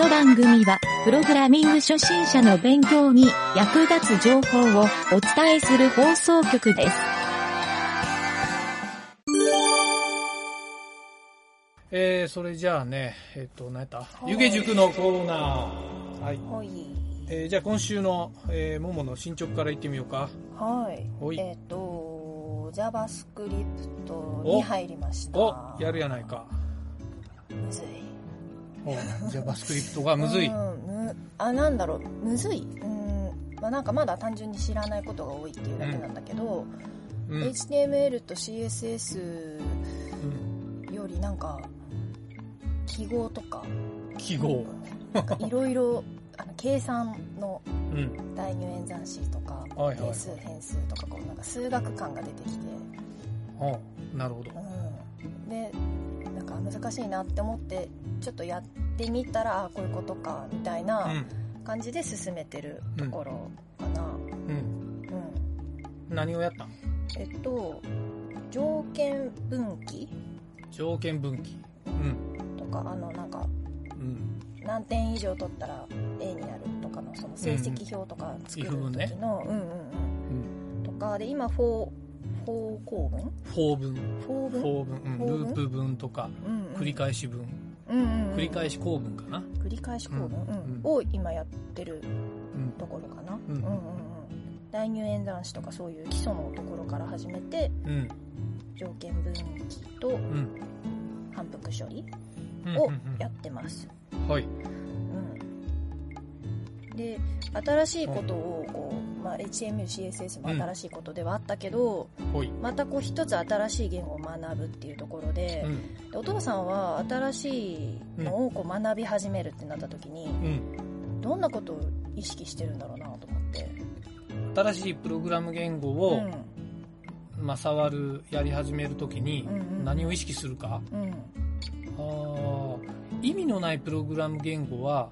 の番組は、プログラミング初心者の勉強に役立つ情報をお伝えする放送局です。えー、それじゃあね、えっ、と、何やった？湯気塾のコーナー。はい。はい。えー、じゃあ今週の、えー、ももの進捗からいってみようか。はい。ほいえっ、と、JavaScript に入りました。おやるやないか。むずい。お JavaScript がむずい。うん、むあ、なんだろう、むずい。うん、まあなんかまだ単純に知らないことが多いっていうだけなんだけど、うん。HTML と CSS うんよりなんか、記号とか、記号。なんかいろいろ、あの、計算のうん。代入演算子とか、はいはい定数変数とか、こうなんか数学感が出てきて、おなるほど。うん、で難しいなって思ってちょっとやってみたらあこういうことかみたいな感じで進めてるところかな、うん、うん、何をやったえっと条件分岐？条件分岐、うん、とかあのなんか、うん、何点以上取ったら A になるとかのその成績表とか作る時の、うん。うん、うん。うん。うん、とかで今 4, 方向文法文。法文？法文、うん、ループ文とか、うんうん、繰り返し文、うんうんうん、繰り返し構文かな？繰り返し構文、うん。うん、を今やってるところかな、うん。うんうんうん、代入演算子とかそういう基礎のところから始めて、条件分岐と反復処理をやってます、はい。うん、で新しいことをこう、まあ、HTML、CSS も新しいことではあったけど、ほい。またこう一つ新しい言語を学ぶっていうところで,、うん。でお父さんは新しいのをこう学び始めるってなった時に、うん。どんなことを意識してるんだろうなと思って、新しいプログラム言語うを、んまあ、触る、やり始めるときにうんうん何を意識するか。意味のないプログラム言語は、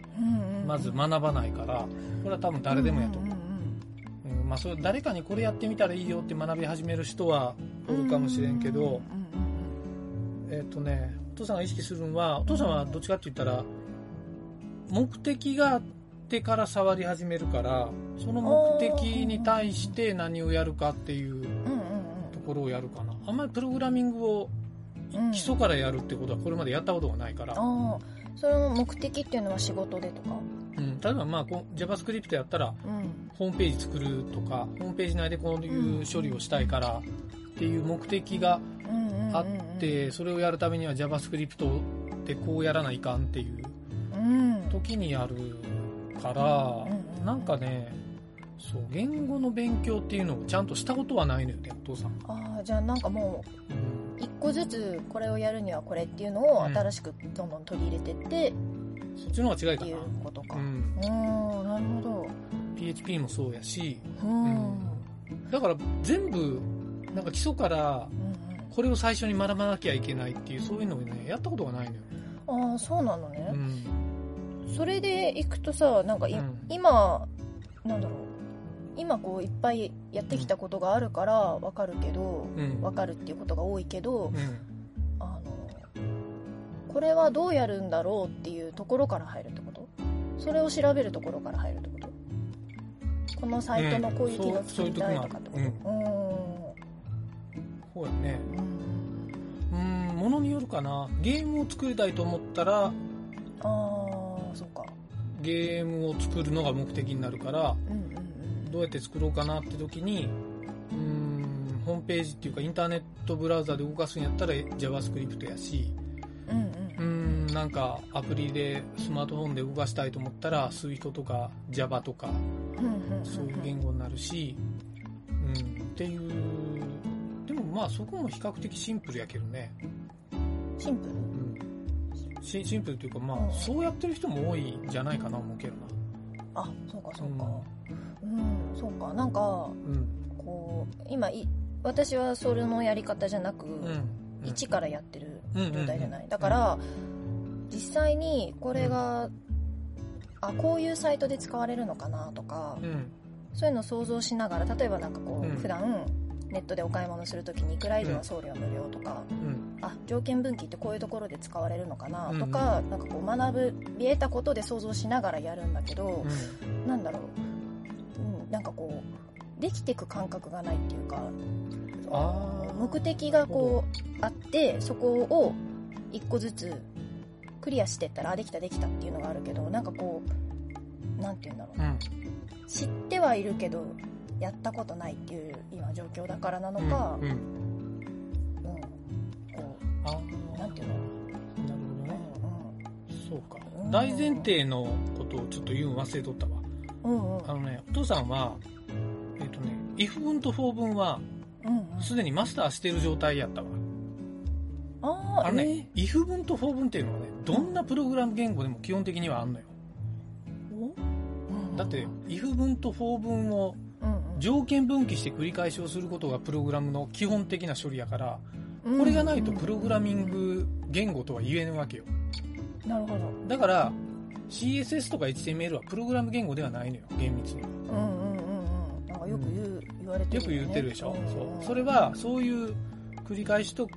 まず学ばないから、これは多分誰でもやと思う。まあ、それ誰かにこれやってみたらいいよって学び始める人はおるかもしれんけど、えっ、とね、お父さんが意識するのは、お父さんはどっちかって言ったら、目的があってから触り始めるから、その目的に対して何をやるかっていうところをやるかな。あんまりプログラミングをうん基礎からやるってことはこれまでやったことがないから、その目的っていうのは仕事でとか？うん、例えばまあこう JavaScript やったらうん。ホームページ作るとか、ホームページ内でこういう処理をしたいからっていう目的があって、それをやるためには JavaScript でこうやらないかんっていううん。時にやるからなんかね、そう、言語の勉強っていうのをちゃんとしたことはないのよね、お父さん。ああじゃあなんかもうんう一個ずつこれをやるにはこれっていうのをうん。新しくどんどん取り入れてってそっちの方が違いかな。っていう。ことか。う。うんんなるほど。PHP もそうやし、うん。うん。だから全部、なんか基礎からこれを最初に学ばなきゃいけないっていう、そういうのをね、やったことがないのよ。ああそうなのね。うん。それでいくとさなんか今なんだろう今こういっぱいやってきたことがあるからわかるけどうん。わかるっていうことが多いけどうん。あのこれはどうやるんだろうっていうところから入るってこと？それを調べるところから入るってこと？このサイトのこういう機能作りたいとかってこと？うん。そうやね。うん。ものによるかな。ゲームを作りたいと思ったら、ああそうか。ゲームを作るのが目的になるから、うんうんどうやって作ろうかなって時に、うーん、ホームページっていうかインターネットブラウザで動かすんやったら JavaScript やし、うんうんうーん、なんかアプリでスマートフォンで動かしたいと思ったら Swift とか Java とかそういう言語になるし、うん、っていう、でもまあそこも比較的シンプルやけどね。シンプル？うん。シシンプルっていうかまうんあそうやってる人も多いんじゃないかな思うけどな。あそうかそうか。うん、そうか。なんかうん。こう今い私はそれのやり方じゃなく、うん。一からやってるうん状態じゃない、だから実際にこれが、あこういうサイトで使われるのかなとか、うん。そういうのを想像しながら例えばなんかこう、うん。普段ネットでお買い物するときにいくら以上は送料無料とか、うん。あ条件分岐ってこういうところで使われるのかなうんとか、なんかこう学び得たことで想像しながらやるんだけど、うん。なんだろう、うん、なんかこうできていく感覚がないっていうか目的がこうあってそこを一個ずつクリアしてったらあできたできたっていうのがあるけどなんかこうなんて言うんだろう。うん。知ってはいるけどやったことないっていう今状況だからなのか、うん。うん。うんこあうなんていうの、なるほどね。うそうか。うん。大前提のことをちょっと言うの忘れとったわ。んうんうん。あのねお父さんはえっ、とね if 文と for 文はすでにマスターしてる状態やったわ。あーあのね、if 文と for 文っていうのはねどんなプログラム言語でも基本的にはあんのよ。うんだって if 文と for 文を条件分岐して繰り返しをすることがプログラムの基本的な処理やからうん。これがないとプログラミング言語とは言えぬわけよ。なるほど。だから CSS とか HTML はプログラム言語ではないのよ厳密に。はうんうんうんうん。なんかよく言う、言われてるよく言ってるでしょ、ん。そう。それはそういう繰り返しと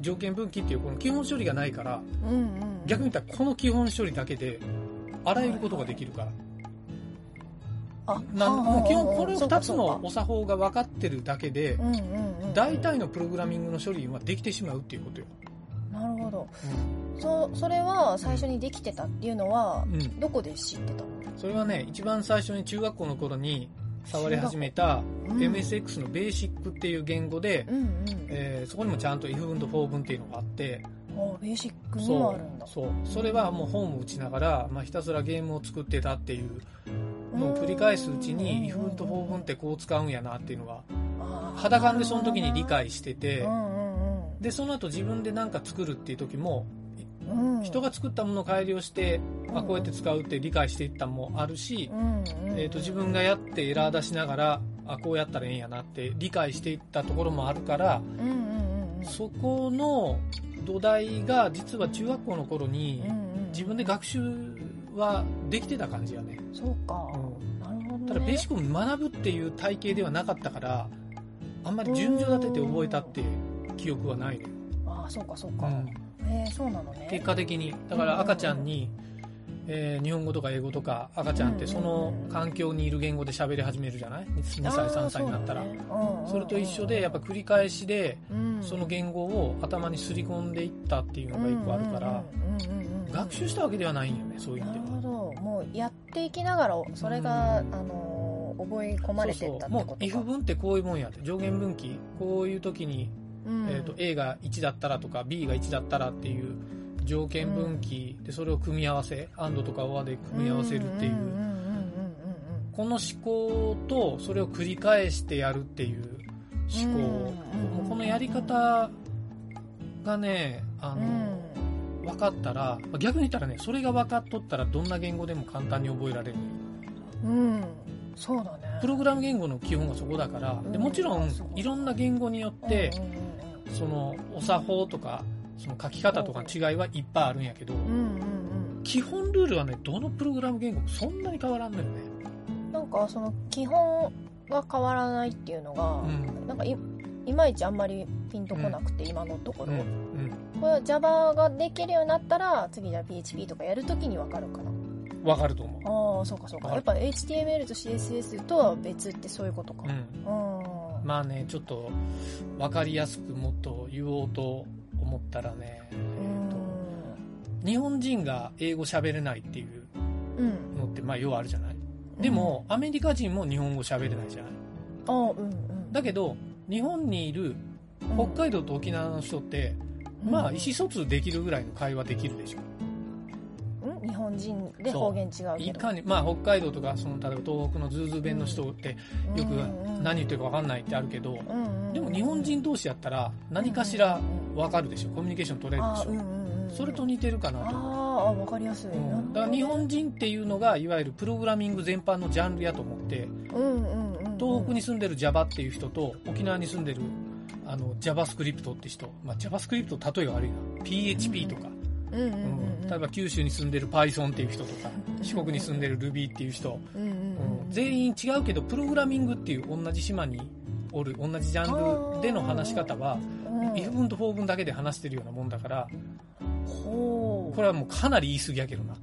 条件分岐っていうこの基本処理がないからうんうん逆に言ったらこの基本処理だけであらゆることができるから。あなんもう基本これ2つのお作法が分かってるだけでうんうんうん大体のプログラミングの処理はできてしまうっていうことよ、なるほど。そそれは最初にできてたっていうのはうん。うん、どこで知ってたの？それはね一番最初に中学校の頃に触り始めたうん。MSX のベーシックっていう言語で、うんうんえーそこにもちゃんと if 文と for 文っていうのがあってあベーシックにもあるんだ。そう。それはもう本を打ちながら、まあ、ひたすらゲームを作ってたっていうのを繰り返すうちに if 文と for 文ってこう使うんやなっていうのは肌感でその時に理解しててでその後自分で何か作るっていう時も人が作ったものを改良して、うんあこうやって使うって理解していったのもあるしえー、と自分がやってエラー出しながらあこうやったらええんやなって理解していったところもあるからそこの土台が実は中学校の頃に自分で学習はできてた感じやね、そうかただベーシックを学ぶっていう体系ではなかったからあんまり順序立てて覚えたって記憶はないああそうかそうか。うん。へえそうなのね。結果的に。だから赤ちゃんに、えー日本語とか英語とか赤ちゃんってその環境にいる言語で喋り始めるじゃない？2歳3歳になったら。そ,、れと一緒でやっぱ繰り返しでうん。その言語を頭にすり込んでいったっていうのが一個あるから学習したわけではないんよねそういう意なる味では。ほど。もうやっていきながらそれが、うん。あのー覚え込まれてったってもうことか if 文ってこういうもんやって上限分岐。こういう時に、うん。えー、と A が1だったらとか B が1だったらっていう条件分岐でそれを組み合わせ AND とか OR で組み合わせるっていう。うんうんうんうんうんこの思考とそれを繰り返してやるっていう思考、うんもうこのやり方がねあの、うん分かったらまあ逆に言ったらねそれが分かっとったらどんな言語でも簡単に覚えられる。うん。うん。そうだね。プログラム言語の基本がそこだから。でもちろんいろんな言語によってうんうん。そのお作法とかその書き方とかの違いはいっぱいあるんやけどうんうんうん。基本ルールはねどのプログラム言語もそんなに変わらんのよね。うんなんかその基本が変わらないっていうのが、うん。なんかいいまいちあんまりピンとこなくて、今のところ、うんうん。これは Java ができるようになったら次じゃあ PHP とかやるときに分かるかな。分かると思う。ああそうかそうか。わやっぱ HTML と CSS とは別ってそういうことか。うん。うん。まあねちょっと分かりやすくもっと言おうと思ったらね、えーと日本人が英語喋れないっていううん。のってまあ要はあるじゃない？でも、アメリカ人も日本語喋れないじゃないうんうん。だけど日本にいる北海道と沖縄の人って、まあ意思疎通できるぐらいの会話できるでしょ。うん？日本人で方言違うけど。いかにまあ北海道とかその例えば東北のズーズー弁の人ってよく何言ってるか分かんないってあるけど、でも日本人同士やったら何かしら分かるでしょ？コミュニケーション取れるでしょ、あうんうんうんそれと似てるかなあと思う。ーあ分かりやすい、うん。だから日本人っていうのがいわゆるプログラミング全般のジャンルやと思ってうんうんうんうん。東北に住んでる Java っていう人と沖縄に住んでるあの JavaScript って人、まあ、JavaScript 例えが悪いな。PHP とか、うん。うんうん例えば九州に住んでる Python っていう人とか四国に住んでる Ruby っていう人、うんうんうん。全員違うけど、プログラミングっていう同じ島におる、同じジャンルでの話し方は、うん、if 文と for 文だけで話してるようなもんだから、これはもうかなり言い過ぎやけどな。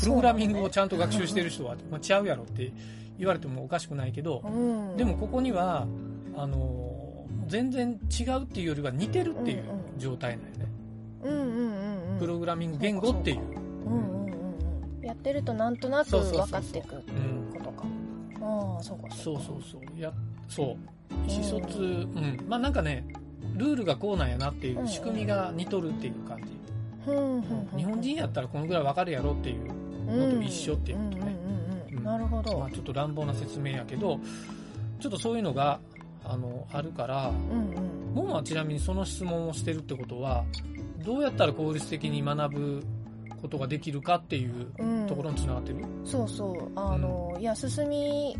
プログラミングをちゃんと学習してる人は、まあ、違うやろって言われてもおかしくないけど、うん、でもここには、あのー全然違うっていうよりは似てるっていう状態なんよね。うんうんうんうん。プログラミング言語っていう。うんうんうんうん。やってるとなんとなく分かっていくってうんことか。ああそうかそうか。そうそう。や、そう。意思疎通、うん。まあなんかね、ルールがこうなんやなっていう仕組みが似とるっていう感じ。日本人やったらこのぐらいわかるやろっていうのと一緒っていうことね。なるほど、まあちょっと乱暴な説明やけど、ちょっとそういうのが、あの、あるから、うんうん。モモはちなみにその質問をしてるってことは、どうやったら効率的に学ぶことができるかっていううんところにつながってる？そうそうあの、いや進み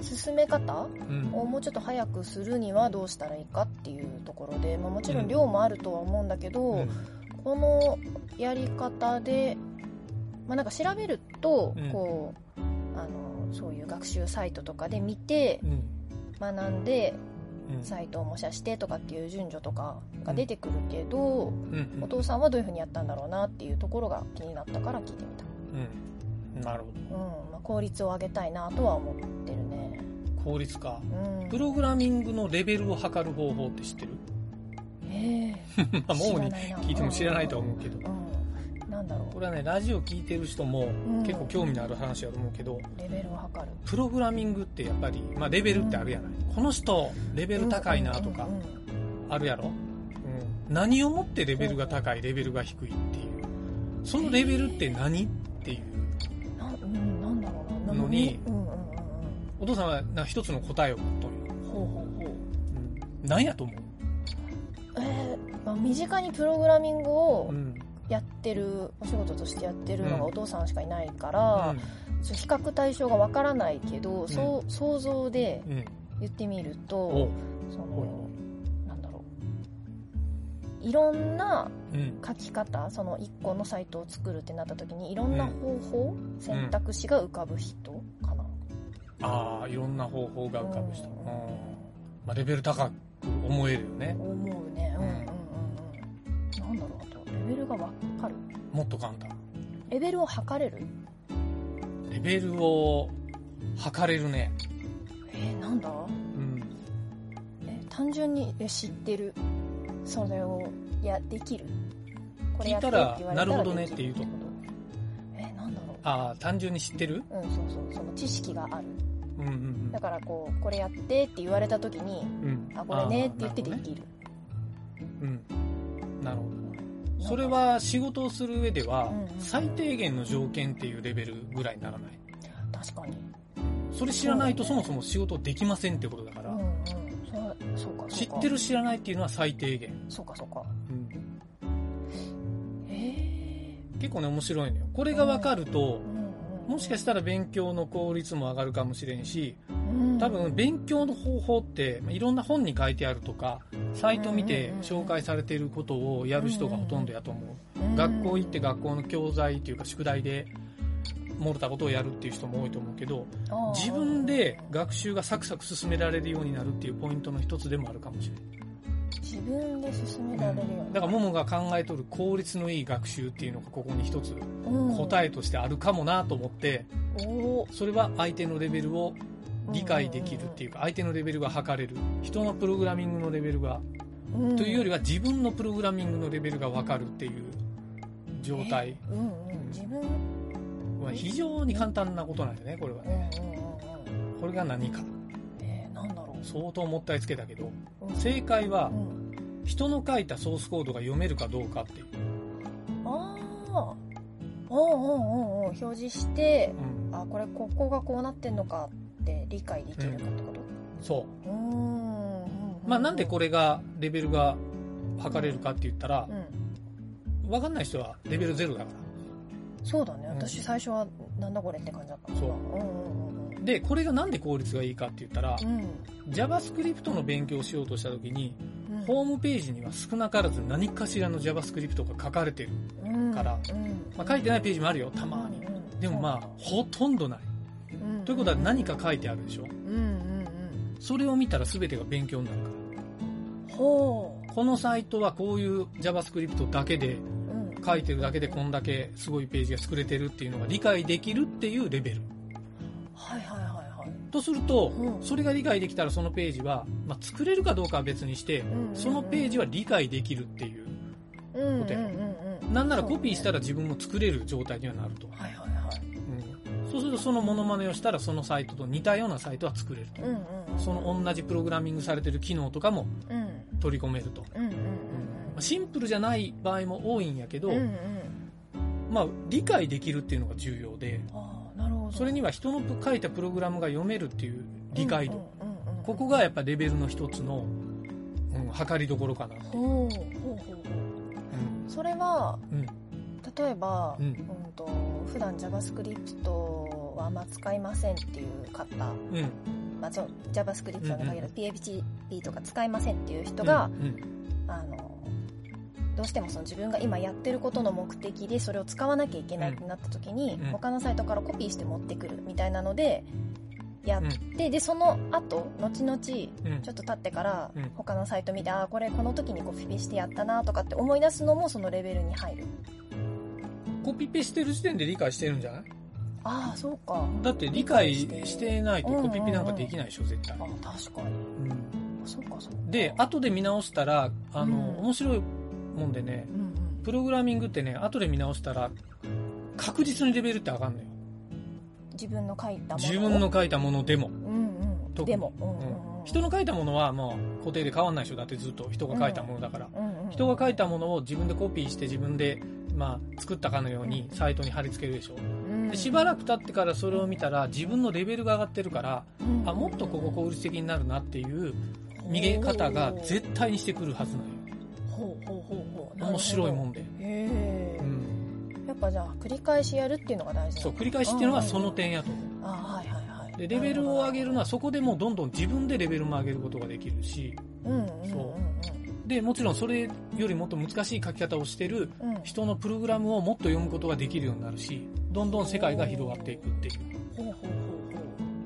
進め方うん。をもうちょっと早くするにはどうしたらいいかっていうところで、まあ、もちろん量もあるとは思うんだけど、うんこのやり方で、まあ、なんか調べると、うんこうあのそういう学習サイトとかで見てうん。学んでうん。サイトを模写してとかっていう順序とかが出てくるけど、うん。お父さんはどういうふうにやったんだろうなっていうところが気になったから聞いてみた、うん。なるほうんまあ、効率を上げたいなとは思ってるね、ど。効率化。うん、プログラミングのレベルを測る方法って知ってる？え まあ、もうに聞いても知らないとは思うけど。えうん、れはね、ラジオ聞いてる人もん。結構興味のある話だと思うけど、うレベルを測る。プログラミングってやっぱり、まあレベルってあるやない。この人、レベル高いなとかあるやろ、うん、何をもってレベルが高い、レベルが低いっていう。そのレベルって何っていう。なうん、なんだろうな。のにお父さんはなんか一つの答えを持っと。ほうほうほう。うん。何やと思う？えーまあ、身近にプログラミングをうん。やってるお仕事としてやってるのがうんお父さんしかいないから、そう比較対象がわからないけど、そう想像でうん。うん。言ってみるおとそほいのなんだろういろんなうん。書き方その1個のサイトを作るってなった時にいろんな方法、選択肢が浮かぶ人かな、ああ、いろんな方法が浮かぶ人。ううんん。まあレベル高く思えるよね。思うねうんベルがわかる？もっと簡単。レベルを測れる？レベルを測れるね。えー、なんだ？うん。え単純にえ知ってるそれをやできる？これやってって聞いたらたらなるほどねっていうとこえー、なんだろう？ああ、単純に知ってる？うんそうそうその知識があるうんうんうんだ。からこうこれやってって言われた時にうん。あこれねって言ってできるうん。なるほど。それは仕事をする上では最低限の条件っていうレベルぐらいにならない？確かに。それ知らないとそもそも仕事できませんってことだから。知ってる知らないっていうのは最低限。そうかそうか。うん。え。結構ね面白いのよ。これが分かるともしかしたら勉強の効率も上がるかもしれんし、うん多分勉強の方法ってまあいろんな本に書いてあるとか、サイト見て紹介されていることをやる人がほとんどやと思う。うん。学校行って学校の教材っていうか宿題で漏れたことをやるっていう人も多いと思うけど、自分で学習がサクサク進められるようになるっていうポイントの一つでもあるかもしれない。自分で進められるように。だから、ももが考えとる効率のいい学習っていうのがここに一つうん答えとしてあるかもなと思って、おそれは相手のレベルを理解できるっていうか、相手のレベルが測れる。人のプログラミングのレベルが、うん。というよりは自分のプログラミングのレベルがわかるっていう状態。うんうん自分は非常に簡単なことなんだよね、これはね。これが何か。えだろ相当もったいつけたけど、正解はうん。人の書いたソースコードが読めるかどうかっていう。ああおうんうんうんうん。表示してうん。あこれここがこうなってんのかって理解できるかってこと？そう。んうんまあなんでこれが、レベルが測れるかって言ったらう、ん。わかんない人はレベルゼロだかそうだね。うん。私最初はなんだこれって感じだった。そう。うんうんうんら。で、これがなんで効率がいいかって言ったらう、ん。JavaScript の勉強をしようとした時に、うん。ホームページには少なからず何かしらの JavaScript が書かれてる。うんからうん。まあ書いてないページもあるよ、たまに。うんうん。でもまあ、ほとんどない。うん。うんうんということは何か書いてあるでしょ？うんうんそれを見たら全てが勉強になるかうんほらこのサイトはこういう JavaScript だけでう、うん、書いてるだけでこんだけすごいページが作れてるっていうのが理解できるっていうレベル。はいはいはいはい。とすると、うん。それが理解できたらそのページは、まあ、作れるかどうかは別にして、うんうんうん。そのページは理解できるっていううんうんうんことやうん。なんならコピーしたら自分も作れる状態にはなると、はいはいそうするとそのモノマネをしたらそのサイトと似たようなサイトは作れると。うんうん。うんその同じプログラミングされてる機能とかもうん。取り込めると、うんうんうんまあシンプルじゃない場合も多いんやけど、うんうんうん。まあ、理解できるっていうのが重要でああなるほど。それには人の書いたプログラムが読めるっていう理解度、うんうんうんうん。ここがやっぱレベルの一つの、うん、測りどころかなっていう、ほうほうほうほう。それはうん例えば、うん。うんと普段 JavaScript はあんま使いませんっていう方、うん。うんまあ、JavaScript に限らずうん PHP とか使いませんっていう人が、うんあのどうしてもその自分が今やってることの目的でそれを使わなきゃいけないってなった時に、うん。他のサイトからコピーして持ってくるみたいなのでやって、でその後後々ちうん。ょっと経ってからうん。他のサイト見て、ああこれこの時にコピペしてやったなとかって思い出すのもそのレベルに入るコピペしてる時点で理解してるんじゃない？ああそうか。だって理解してないとコピペなんかできないでしょ絶対。あ、確かに。うん。そうかそうか。で後で見直したらあの、うん。面白いもんでねうんうん。プログラミングってね後で見直したら確実にレベルって上がるのよ。自分の書いたものを？自分の書いたものでも、うんうん。でも、うんうんうん。人の書いたものはもう固定で変わんないでしょ。だってずっと人が書いたものだから、うんうんうん。人が書いたものを自分でコピーして自分で、まあ、作ったかのようにサイトに貼り付けるでしょ。うん。でしばらく経ってからそれを見たら自分のレベルが上がってるからうん。あもっとここ効率的になるなっていう見え方が絶対にしてくるはずなのよ。ほうほうほうほう。面白いもんで、へえ、うん、やっぱじゃあ繰り返しやるっていうのが大事そう繰り返しっていうのはその点やと思う。あはいはいはい。でレベルを上げるのはそこでもうどんどん自分でレベルも上げることができるし。うんうんうんそでもちろんそれよりもっと難しい書き方をしてる人のプログラムをもっと読むことができるようになるしどんどん世界が広がっていくっていう、ほ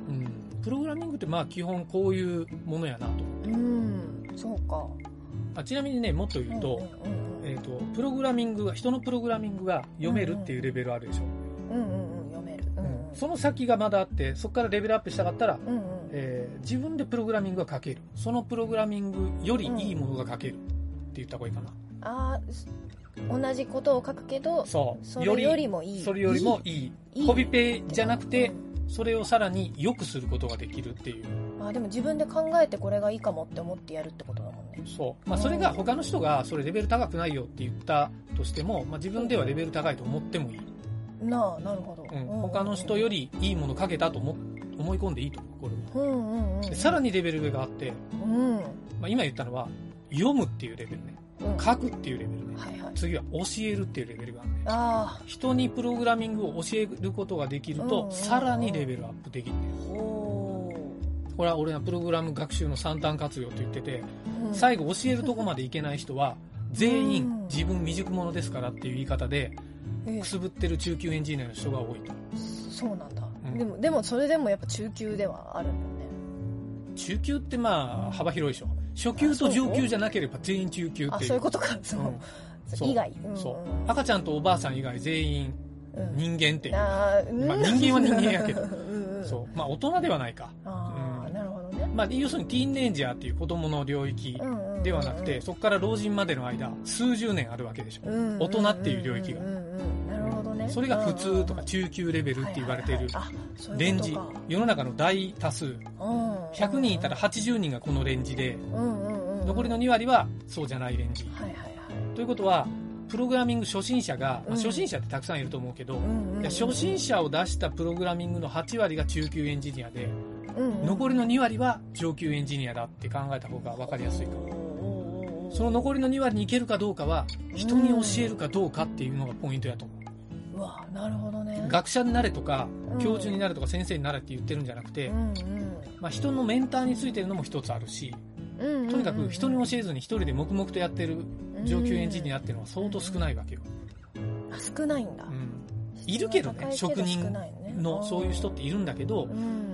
うん、プログラミングってまあ基本こういうものやなと。ほううん。そうか。あちなみにねもっと言うと,、えー、とプログラミングが人のプログラミングが読めるっていうレベルあるでしょ、うんうんうんその先がまだあってそこからレベルアップしたかったら、うんうん。えー自分でプログラミングが書ける。そのプログラミングよりいいものが書けるって言った方がいいかな、あー同じことを書くけどそう。それよりもいい。それよりもいい。コピペじゃなくてうんそれをさらに良くすることができるっていう。あでも自分で考えてこれがいいかもって思ってやるってことだもんね。そう、まあ、それが他の人がそれレベル高くないよって言ったとしても、まあ、自分ではレベル高いと思ってもいい、なあなるほど、うん、他の人よりいいもの書けたと思思い込んでいいと思う。これはうんうんうん。でさらにレベル上があって、うん。まあ、今言ったのは読むっていうレベルね。うん。書くっていうレベルね。はいはい。次は教えるっていうレベルがあるね。あ人にプログラミングを教えることができると、うんうんうん。さらにレベルアップできるねあほこれは俺はプログラム学習の三端活用と言ってて、う、うん。最後教えるとこまでいけない人は全うん。員自分未熟者ですからっていう言い方でえくすぶってる中級エンジニアの人が多いと。そうなんだ、うん。でもでもそれでもやっぱ中級ではあるんだよね。中級ってまあ幅広いでしょ。初級と上級じゃなければ全員中級っていう。あそういうことか。そう、う。ん以外、うん。そう。うん赤ちゃんとおばあさん以外全員うん。人間っていう、うん。まあ人間は人間やけど。そう。まあ大人ではないか、うんまあ、要するにティーンエイジャーっていう子供の領域ではなくて、そこから老人までの間数十年あるわけでしょ、大人っていう領域が。なるほどね。それが普通とか中級レベルって言われているレンジ。世の中の大多数。うん。100人いたら80人がこのレンジで残りの2割はそうじゃないレンジ。ということはプログラミング初心者が、まあうん。初心者ってたくさんいると思うけど、初心者を出したプログラミングの8割が中級エンジニアで、うんうん残りの2割は上級エンジニアだって考えた方が分かりやすいかも。その残りの2割にいけるかどうかは人に教えるかどうかっていうのがポイントやと思う、うわなるほどね。学者になれとかうん。教授になれとか先生になれって言ってるんじゃなくて、うんまあ、人のメンターについてるのも一つあるしうんうんうん。とにかく人に教えずに一人で黙々とやってる上級エンジニアアっていうのは相当少ないわけよ、少ないんだ。うん。いるけどね。職人のそういう人っているんだけど、うん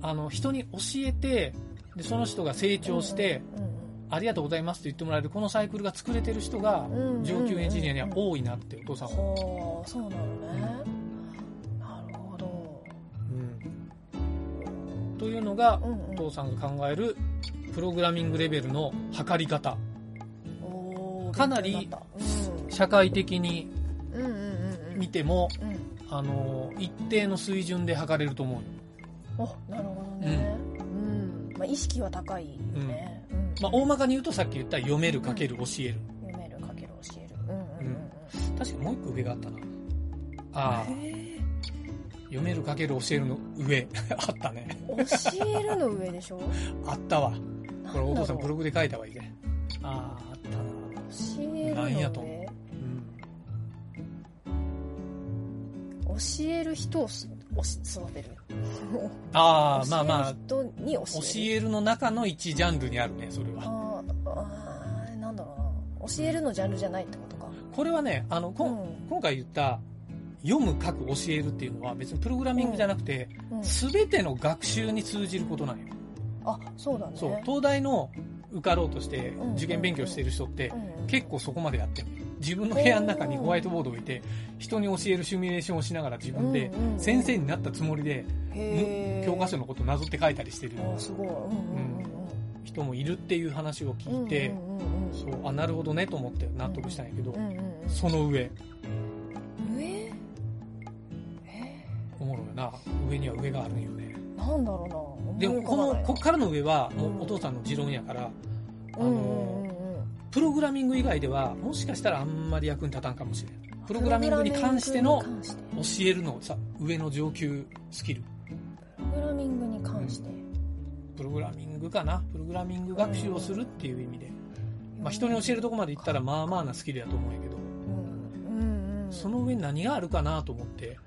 あの人に教えてでその人が成長して、ありがとうございますって言ってもらえるこのサイクルが作れてる人がうん上級エンジニアには多いなってお父さんは、ほうそうなのねなるほど。うん。というのがうんうんお父さんが考えるプログラミングレベルの測り方。かなり社会的に見てもうん。あの一定の水準で測れると思うよおなるほどね。うん。まあ意識は高いよね。うん。まあ、大まかに言うとさっき言った読めるかける教える。読めるかける教える。うんうんうん確かもう一個上があったな。ああ。読めるかける教えるの上。あったね。教えるの上でしょ？あったわ。これお父さんブログで書いた方がいいねあああったな。教えるのなんや上と思う。うん。教える人をすおし育てるああまあまあ。教える人に教える。教えるの中の一ジャンルにあるねそれは。あーあーなんだろうな。教えるのジャンルじゃないってことか。これはねあのこん、うん。今回言った読む書く教えるっていうのは別にプログラミングじゃなくて、うん。全ての学習に通じることなんよ。あそうだね。そう東大の受かろうとしてうん。受験勉強してる人ってうん。結構そこまでやってる。自分の部屋の中にホワイトボードを置いて人に教えるシミュレーションをしながら自分で先生になったつもりで教科書のことをなぞって書いたりしてる人もいるっていう話を聞いてそうあなるほどねと思って納得したんやけどその上。上？おもろいな。上には上があるんよねなんだろうな。でもこのこっからの上はもうお父さんの持論やからあのうんうんプログラミング以外ではもしかしたらあんまり役に立たんかもしれないプログラミングに関しての教えるのさ上の上級スキル。プログラミングに関して。プログラミングかな。プログラミング学習をするっていう意味で、まあ、人に教えるとこまで行ったらまあまあなスキルやと思うんやけど。うんうんうん。その上に何があるかなと思って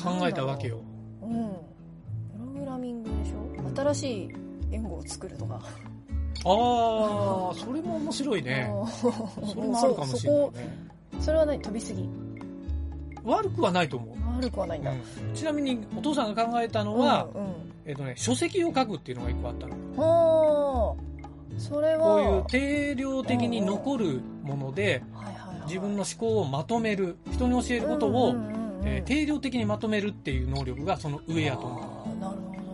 考えたわけよ。うんラミングでしょ？新しい言語を作るとか。ああそれも面白いね。うん。それもあるかもしれないそね。そそれは何？飛びすぎ。悪くはないと思う、悪くはないんだ、うん。ちなみにお父さんが考えたのは、うんうん。えっとね、書籍を書くっていうのが一個あったの。はあそれはこういう定量的に残るもので自分の思考をまとめる人に教えることを、えー定量的にまとめるっていう能力がその上やと思う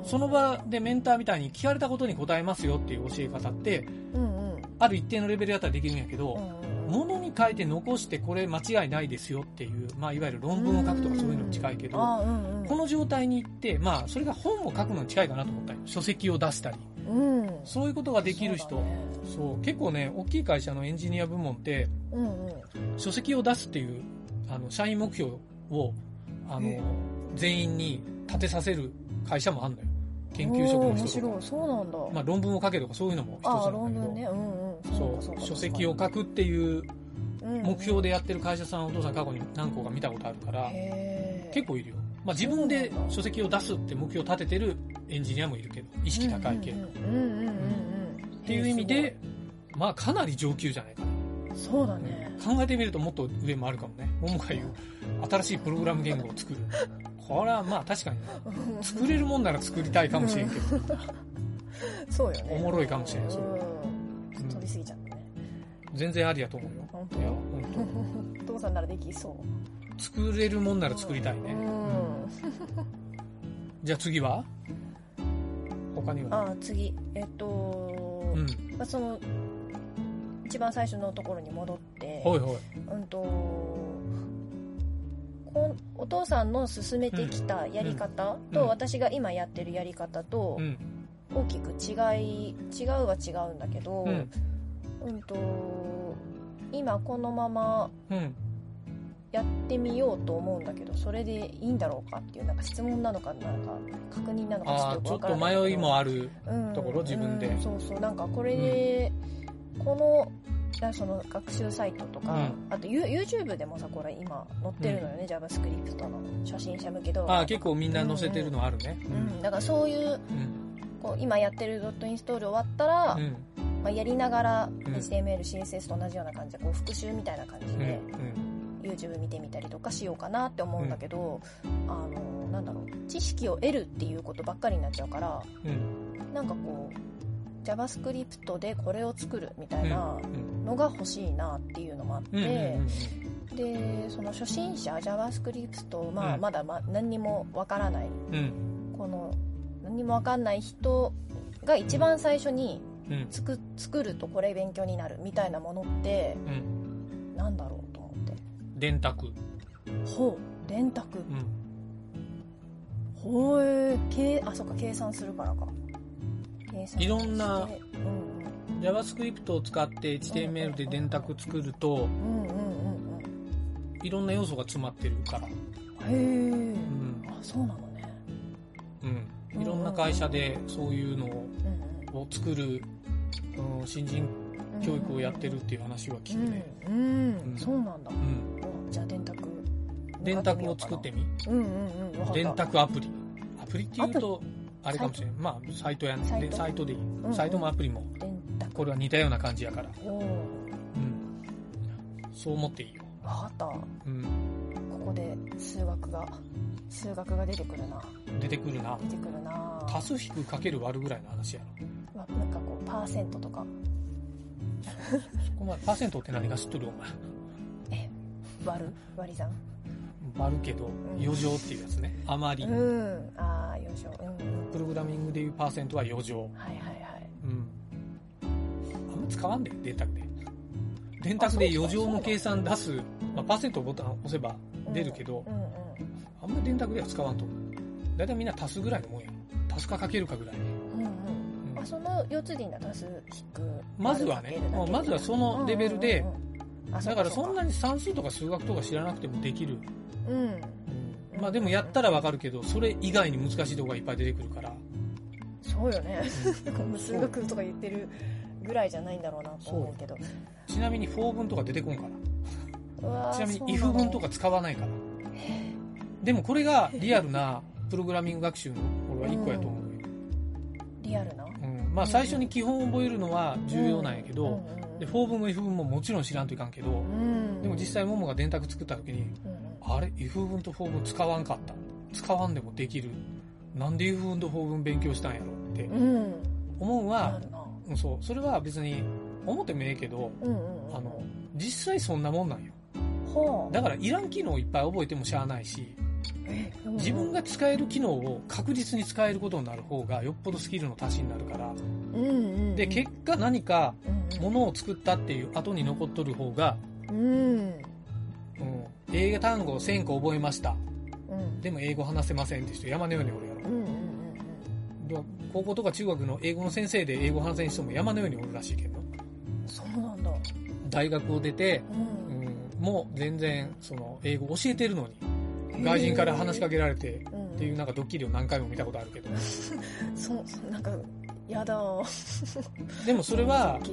その場でメンターみたいに聞かれたことに答えますよっていう教え方ってうんうん。ある一定のレベルだったらできるんやけど、うんうん。ものに書いて残してこれ間違いないですよっていう、まあ、いわゆる論文を書くとかそういうのに近いけど、うん。うんこの状態に行って、まあ、それが本を書くのに近いかなと思ったよ。書籍を出したり。うん。そういうことができる人。そうだね。結構ね大きい会社のエンジニア部門ってうんうん。書籍を出すっていうあの社員目標をあのえ？全員に立てさせる会社もあるのよ研究職の人とか、そうなんだ、まあ、論文を書けとかそういうのも一つなんだけど。論文ね。うんうん。そう書籍を書くっていううん目標でやってる会社さんお父さん過去に何個か見たことあるから結構いるよ、まあ、自分で書籍を出すって目標を立ててるエンジニアもいるけど意識高い系、うんっうんうんうんうん。ていう意味でまあかなり上級じゃないかな。そうだね。考えてみるともっと上もあるかもね。桃が言う新しいプログラム言語を作るこれはまあ確かに作れるもんなら作りたいかもしれんけど。そうよね。おもろいかもしれんそれ。うん。飛びすぎちゃったね。全然ありやと思うよ。本いや当。本 お父さんならできそう。当作れるもんなら作りたいね、うん。うん。じゃあ次は？他には？あ次。えっとうん。まあその一番最初のところに戻って。ほいほい。うんとお父さんの進めてきたやり方うんと私が今やってるやり方とうん。大きく違い違うは違うんだけど、ううんんと今このままうん。やってみようと思うんだけどそれでいいんだろうかっていうなんか質問なのかなんか確認なのかちょっと迷いもあるうん。ところ自分で。うんそうそう。なんかこれで、このだその学習サイトとか、うん。あと You- YouTube でもさこれ今載ってるのよね、JavaScript の初心者向け動画ああ結構みんな載せてるのあるね。うん、だからそういううん。こう今やってるドットインストール終わったら、うん。まあ、やりながらん。HTML、CSS と同じような感じでこう復習みたいな感じうん。で YouTube 見てみたりとかしようかなって思うんだけど、あのなんだろう知識を得るっていうことばっかりになっちゃうからうん。なんかこう JavaScript でこれを作るみたうん。いなうん。のが欲しいなっていうのもあって、でその初心者 JavaScript、まあうんまだま何にもわからないうん。この何にもわかんない人が一番最初にうん。つく作るとこれ勉強になるみたいなものってうん。なんだろうと思って電卓。ほう電卓うん。ほえ計あそっか計算するからかいろんなうん JavaScript を使って HTML で電卓作ると、いろんな要素が詰まってるから。うんへえうん。あそうなのね。うん。いろんな会社でそういうのを作る、うん、新人うん教育をやってるっていう話は聞くね。うん、うん。うん。そうなんだ、うん。おじゃあ電卓。電卓を作ってみ。うんうんうん。電卓アプリ。アプリって言うと、あれかもしれない。まあ、サイトやね。でサイトでいいんう。んサイトもアプリも、これは似たような感じやから。うん。そう思っていいよ。わかったこうん。こで数学が数学が出てくるな出てくるな。出てくるな足す引くかける割るぐらいの話やろ。まなんかこうパーセントとかそこまで、パーセントって何が知っとるお前。割る割り算割るけど、ん余剰っていうやつね。あまり。うんああよいしょうんうんプログラミングでいうパーセントは余剰。はいはいはいうん。あんま使わんで、電卓で。電卓で余剰の計算出す、まあ、パーセントボタン押せば出るけど、うんうんあんま電卓では使わんと思う。だいたいみんな足すぐらいのもんや。足すかかけるかぐらい。うんうんあその4つでいいんだ足す引くまずはねまずはそのレベルでうんうんうんあだからそんなにに算数とか数学とか知らなくてもできる。うんうん。まあでもやったらわかるけど、それ以外に難しいとこがいっぱい出てくるから。そうよね 数学とか言ってるぐらいじゃないんだろうなと思うけどちなみに for 文とか出てこんから。うわー ちなみに if の文とか使わないから。でもこれがリアルなプログラミング学習の俺は一個やと思うよ。リアルな？うん。まあ最初に基本を覚えるのは重要なんやけど、うんうんで、for 文も if 文ももちろん知らんといかんけど、うん。でも実際ももが電卓作った時に、うん。うんあれ？If 文と for 文使わんかった。使わんでもできる。なんで if 文と for 文勉強したんやろ？ってうん。思うのは、うんそう。それは別に思ってもええけど、うんうんうん。あの、実際そんなもんなんよ。はあだからいらん機能をいっぱい覚えてもしゃあないし、自分が使える機能を確実に使えることになる方がよっぽどスキルの足しになるから、うんで、結果何かうんものを作ったっていう後に残っとる方が、うん。英語単語を1000個覚えました。うん。でも英語話せませんって人山のようにおるやろ。うんうんうんで高校とか中学の英語の先生で英語話せん人も山のようにおるらしいけど、そうなんだ。大学を出て、ううんん、もう全然その英語教えてるのに、外人から話しかけられてうんっていうなんかドッキリを何回も見たことあるけど、そうなんかやだでもそれは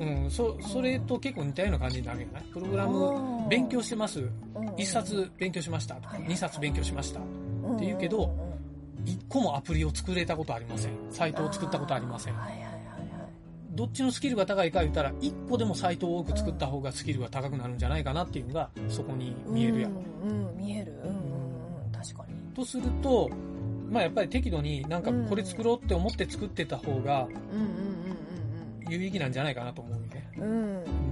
うん、そそれと結構似たような感じになるよね。プログラム勉強してます。1冊勉強しました。とか、2冊勉強しました。って言うけど1個もアプリを作れたことありません。サイトを作ったことありません。はいはいはいはい。どっちのスキルが高いか言ったら、1個でもサイトを多く作った方がスキルが高くなるんじゃないかなっていうのが、そこに見えるやん。うんうん。見える。うんうんうん。確かに。とすると、まあやっぱり適度になんかこれ作ろうって思って作ってた方が有意義なんじゃないかなと思うよね。うん。うんうんうん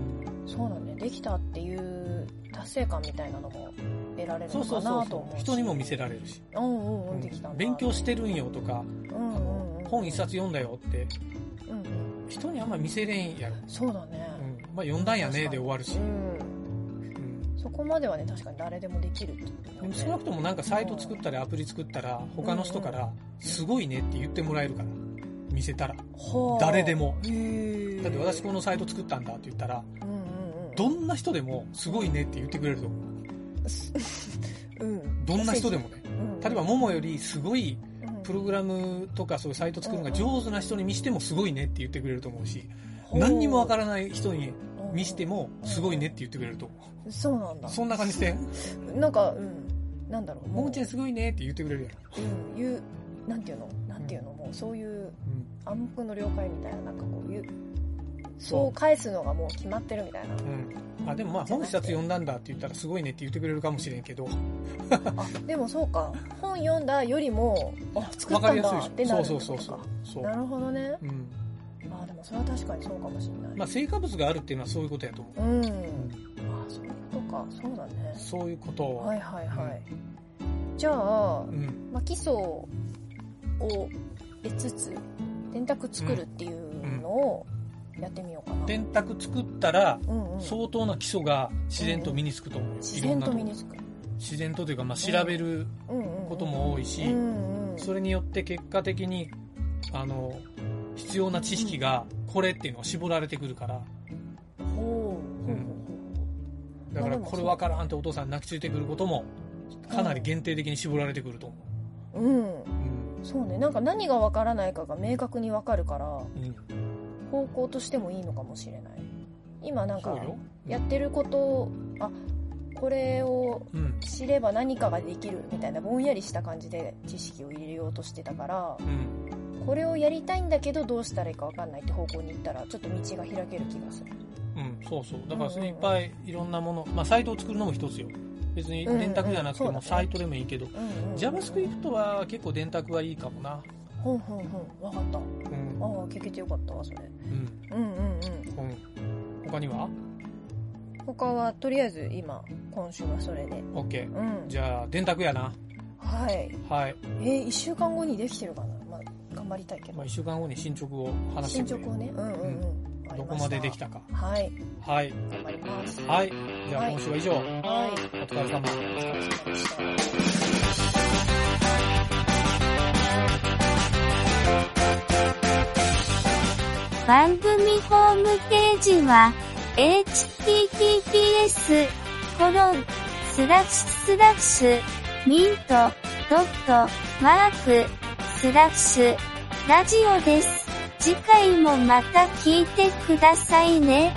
そうだねできたっていう達成感みたいなのも得られるのそうそうそかなと思う。う。人にも見せられるし。うんうんうん。できたんだ。勉強してるんよとか、うんあのうんうん。本一冊読んだよって、うんうん。人にあんま見せれんやろ。そうだね。うん。まあ読んだんやねで終わるし。う。んうんそこまではね確かに誰でもできるっていうでも少なくともなんかサイト作ったりアプリ作ったら他の人からすごいねって言ってもらえるから。見せたら。はあ誰でも。だって私このサイト作ったんだって言ったらどんな人でもすごいねって言ってくれると思う。うん。どんな人でもね。うん。例えばももよりすごいうん。プログラムとかそういうサイト作るのが上手な人に見してもすごいねって言ってくれると思うし何にもわからない人にうん見してもすごいねって言ってくれると。思そうなんだ。うそんな感じで。なんかうん。なんだろう。ももちゃんすごいねって言ってくれるやろうん。言うなんていうの？なんていうの？もうそういううん。暗黙の了解みたいななんかこういう。そそうう返すのがもう決まってるみたいな。うん。あでもまあ本一冊読んだんだって言ったらすごいねって言ってくれるかもしれんけど。あでもそうか。本読んだよりもあ作ったんだってなるそうそうそう。そう。なるほどね。うんそれは確かにそうかもしれない。まあ成果物があるっていうのはそういうことやと思う、うん、あそういうことか。そうだね。そういうことを、はいはいはい、じゃあ、うん。まあ、基礎を得つつ電卓作るっていうのをやってみようかな、電卓作ったらうんうん、相当な基礎が自然と身につくと思う。よ、自然と身につく、自然とというか、まあ、調べるうんうんうん、ことも多いし、うんうん、それによって結果的にあの必要な知識がこれっていうのが絞られてくるから。ほう。ほうほうほうだからこれわからんってお父さん泣きついてくることもかなり限定的に絞られてくると思う。ん。う、うん。そうね。なんか何がわからないかが明確にわかるからうん、方向としてもいいのかもしれない。今なんかやってることあこれをうん。知れば何かができるみたいなぼんやりした感じで知識を入れようとしてたからうんこれをやりたいんだけどどうしたらいいか分かんないって方向に行ったらちょっと道が開ける気がする。うん、そうそう。だからそれいっぱいいろんなもの、まあ、サイトを作るのも一つよ。別に電卓じゃなくてもサイトでもいいけど、うんうん JavaScript は結構電卓はいいかもな。ほんほんほん。分かった。うん。ああ聞けてよかったわそれ。うん。うんうんうん。うん。他には？他はとりあえず今今週はそれで ?OK うん。じゃあ電卓やな。はい。はい、えー、1週間後にできてるかな？まあ頑張りたいけど。まあ、1週間後に進捗を話して進捗をね。うんうんうん、どこまでできたか。はい。はい。頑張ります。はい。じゃあ今週は以上、はい。お疲れ様。お疲れ様でした番組ホームページは、https, コロン、スラッシュスラッシュ、ミント、ドット、マーク、スラッシュ、ラジオです。次回もまた聞いてくださいね。